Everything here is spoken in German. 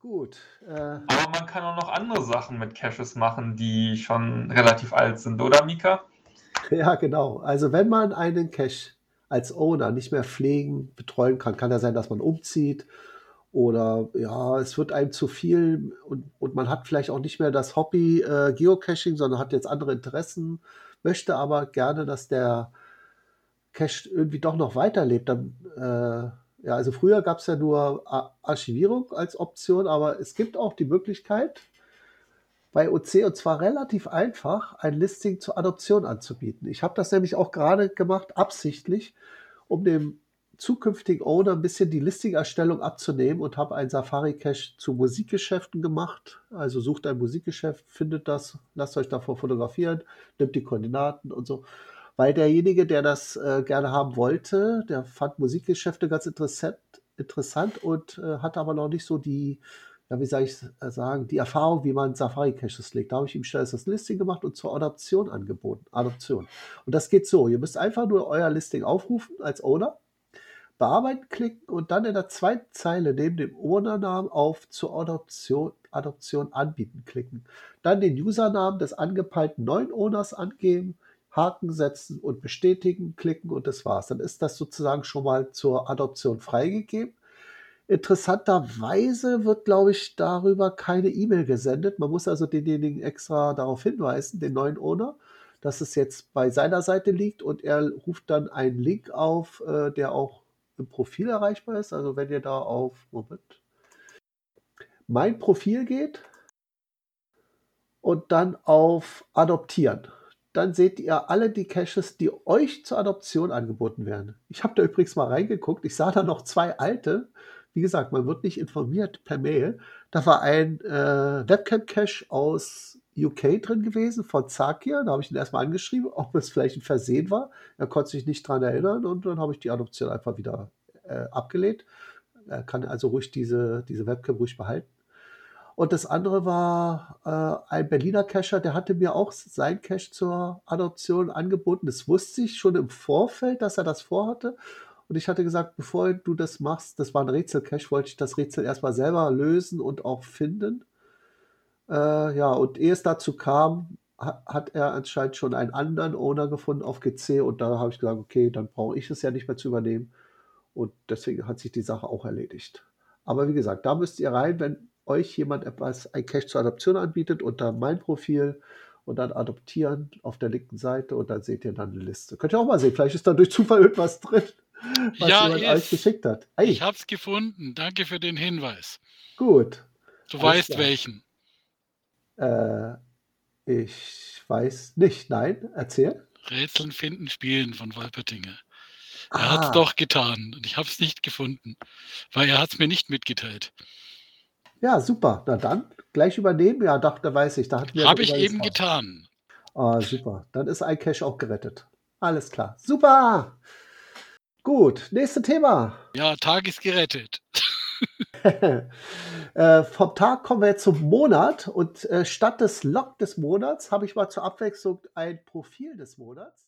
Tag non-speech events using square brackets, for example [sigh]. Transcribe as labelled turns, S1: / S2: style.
S1: gut. Äh,
S2: Aber man kann auch noch andere Sachen mit Caches machen, die schon relativ alt sind, oder Mika? [laughs]
S1: ja, genau. Also wenn man einen Cache als Owner nicht mehr pflegen, betreuen kann, kann ja sein, dass man umzieht oder ja, es wird einem zu viel und, und man hat vielleicht auch nicht mehr das Hobby äh, Geocaching, sondern hat jetzt andere Interessen, möchte aber gerne, dass der Cache irgendwie doch noch weiterlebt. Dann, äh, ja, also früher gab es ja nur Ar Archivierung als Option, aber es gibt auch die Möglichkeit, bei OC und zwar relativ einfach, ein Listing zur Adoption anzubieten. Ich habe das nämlich auch gerade gemacht, absichtlich, um dem zukünftigen Owner ein bisschen die Listing-Erstellung abzunehmen und habe ein Safari-Cache zu Musikgeschäften gemacht. Also sucht ein Musikgeschäft, findet das, lasst euch davor fotografieren, nimmt die Koordinaten und so. Weil derjenige, der das äh, gerne haben wollte, der fand Musikgeschäfte ganz interessant, interessant und äh, hatte aber noch nicht so die, ja, wie soll ich äh, sagen, die Erfahrung, wie man Safari-Caches legt. Da habe ich ihm schnell das Listing gemacht und zur Adoption angeboten. Adoption. Und das geht so. Ihr müsst einfach nur euer Listing aufrufen als Owner Bearbeiten klicken und dann in der zweiten Zeile neben dem Ownernamen auf zur Adoption, Adoption anbieten klicken. Dann den Usernamen des angepeilten neuen Owners angeben, Haken setzen und bestätigen klicken und das war's. Dann ist das sozusagen schon mal zur Adoption freigegeben. Interessanterweise wird, glaube ich, darüber keine E-Mail gesendet. Man muss also denjenigen extra darauf hinweisen, den neuen Owner, dass es jetzt bei seiner Seite liegt und er ruft dann einen Link auf, äh, der auch im Profil erreichbar ist. Also wenn ihr da auf Moment, mein Profil geht und dann auf Adoptieren, dann seht ihr alle die Caches, die euch zur Adoption angeboten werden. Ich habe da übrigens mal reingeguckt. Ich sah da noch zwei alte. Wie gesagt, man wird nicht informiert per Mail. Da war ein äh, Webcam-Cache aus UK drin gewesen von Zakir. Da habe ich ihn erstmal angeschrieben, ob es vielleicht ein Versehen war. Er konnte sich nicht daran erinnern und dann habe ich die Adoption einfach wieder äh, abgelehnt. Er kann also ruhig diese, diese Webcam ruhig behalten. Und das andere war äh, ein Berliner Cacher, der hatte mir auch sein Cache zur Adoption angeboten. Das wusste ich schon im Vorfeld, dass er das vorhatte. Und ich hatte gesagt, bevor du das machst, das war ein Rätsel-Cache, wollte ich das Rätsel erstmal selber lösen und auch finden. Äh, ja, und ehe es dazu kam, hat er anscheinend schon einen anderen Owner gefunden auf GC und da habe ich gesagt, okay, dann brauche ich es ja nicht mehr zu übernehmen. Und deswegen hat sich die Sache auch erledigt. Aber wie gesagt, da müsst ihr rein, wenn euch jemand etwas, ein Cache zur Adoption anbietet, unter mein Profil und dann adoptieren auf der linken Seite und dann seht ihr dann eine Liste. Könnt ihr auch mal sehen, vielleicht ist da durch Zufall irgendwas drin,
S3: was ja, jemand euch geschickt hat. Hey. Ich habe es gefunden. Danke für den Hinweis.
S1: Gut.
S3: Du weißt klar. welchen.
S1: Äh, ich weiß nicht. Nein, erzähl.
S3: Rätseln finden, spielen von Wolpertinger. Er ah. hat es doch getan und ich habe es nicht gefunden, weil er hat es mir nicht mitgeteilt.
S1: Ja, super. Na dann, gleich übernehmen. Ja, doch, da weiß ich. Da
S3: Habe ich eben getan.
S1: Ah, super. Dann ist iCache auch gerettet. Alles klar. Super. Gut, nächstes Thema.
S3: Ja, Tag ist gerettet. [laughs]
S1: äh, vom Tag kommen wir jetzt zum Monat und äh, statt des Log des Monats habe ich mal zur Abwechslung ein Profil des Monats.